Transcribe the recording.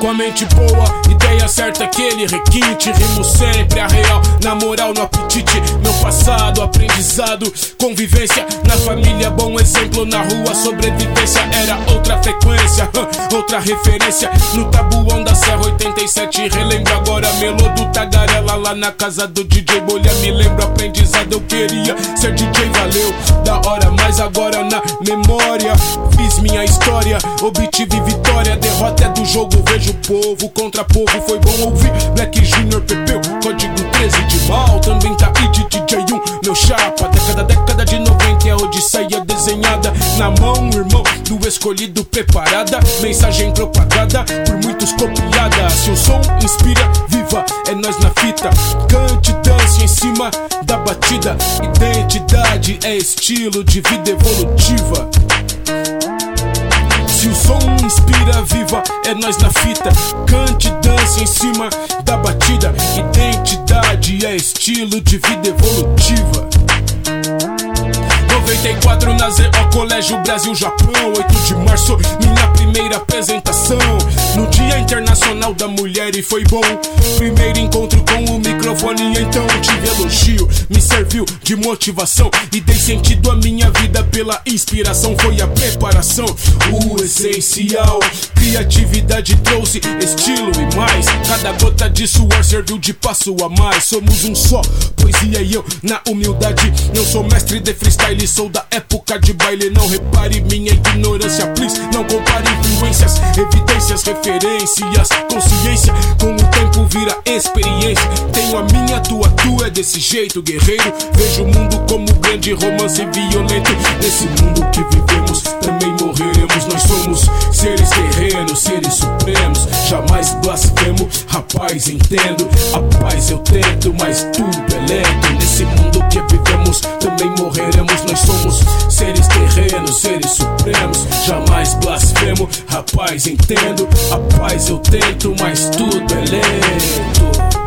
Com a mente boa, ideia certa, aquele requinte. Rimo sempre a real, na moral, no apetite. Meu passado, aprendizado, convivência. Na família, bom exemplo. Na rua, sobrevivência. Era outra frequência, outra referência. No tabuão da Serra 87, relembro agora. Melô do Tagarela lá na casa do DJ Bolha. Me lembro aprendizado, eu queria ser DJ, valeu. Da hora, mas agora na memória. Fiz minha história, obtive vitória. Derrota é do jogo, vejo povo contra povo. Foi bom ouvir Black Junior, Pepeu, código 13 de mal. Também tá aí de DJ1, meu chapa. Década, década de 90 é odisseia desenhada na mão, irmão do escolhido preparada. Mensagem propagada por muitos copiada. Se o som inspira, viva, é nós na fita. Cante, dance em cima da batida. Identidade é estilo de vida evolutiva. Se o som inspira, viva, é nós na fita. Cante, dance em cima da batida. Identidade é estilo de vida evolutiva. 94 na ZO Colégio Brasil Japão. 8 de março, minha primeira apresentação. No Dia Internacional da Mulher e foi bom. Primeiro encontro com o microfone então tive elogio. Me serviu de motivação e dei sentido à minha vida pela inspiração. Foi a preparação, o essencial. Criatividade trouxe estilo e mais. Cada gota de suor serviu de passo a mais. Somos um só, poesia e eu na humildade. Eu sou mestre de freestyle, sou da época de baile. Não repare minha ignorância, please. Não compare influências, evidências, referências. Consciência com o tempo vira experiência. Tenho a minha, tua, tua é desse jeito, guerreiro. Vejo o mundo como grande romance violento. Nesse mundo que vivemos, também morreremos. Nós somos seres terrenos, seres supremos. Jamais blasfemo, rapaz, entendo. A paz eu tento, mas tudo é lento. Nesse mundo que vivemos, extremo. Rapaz, entendo, a paz eu tento, mas tudo é lento.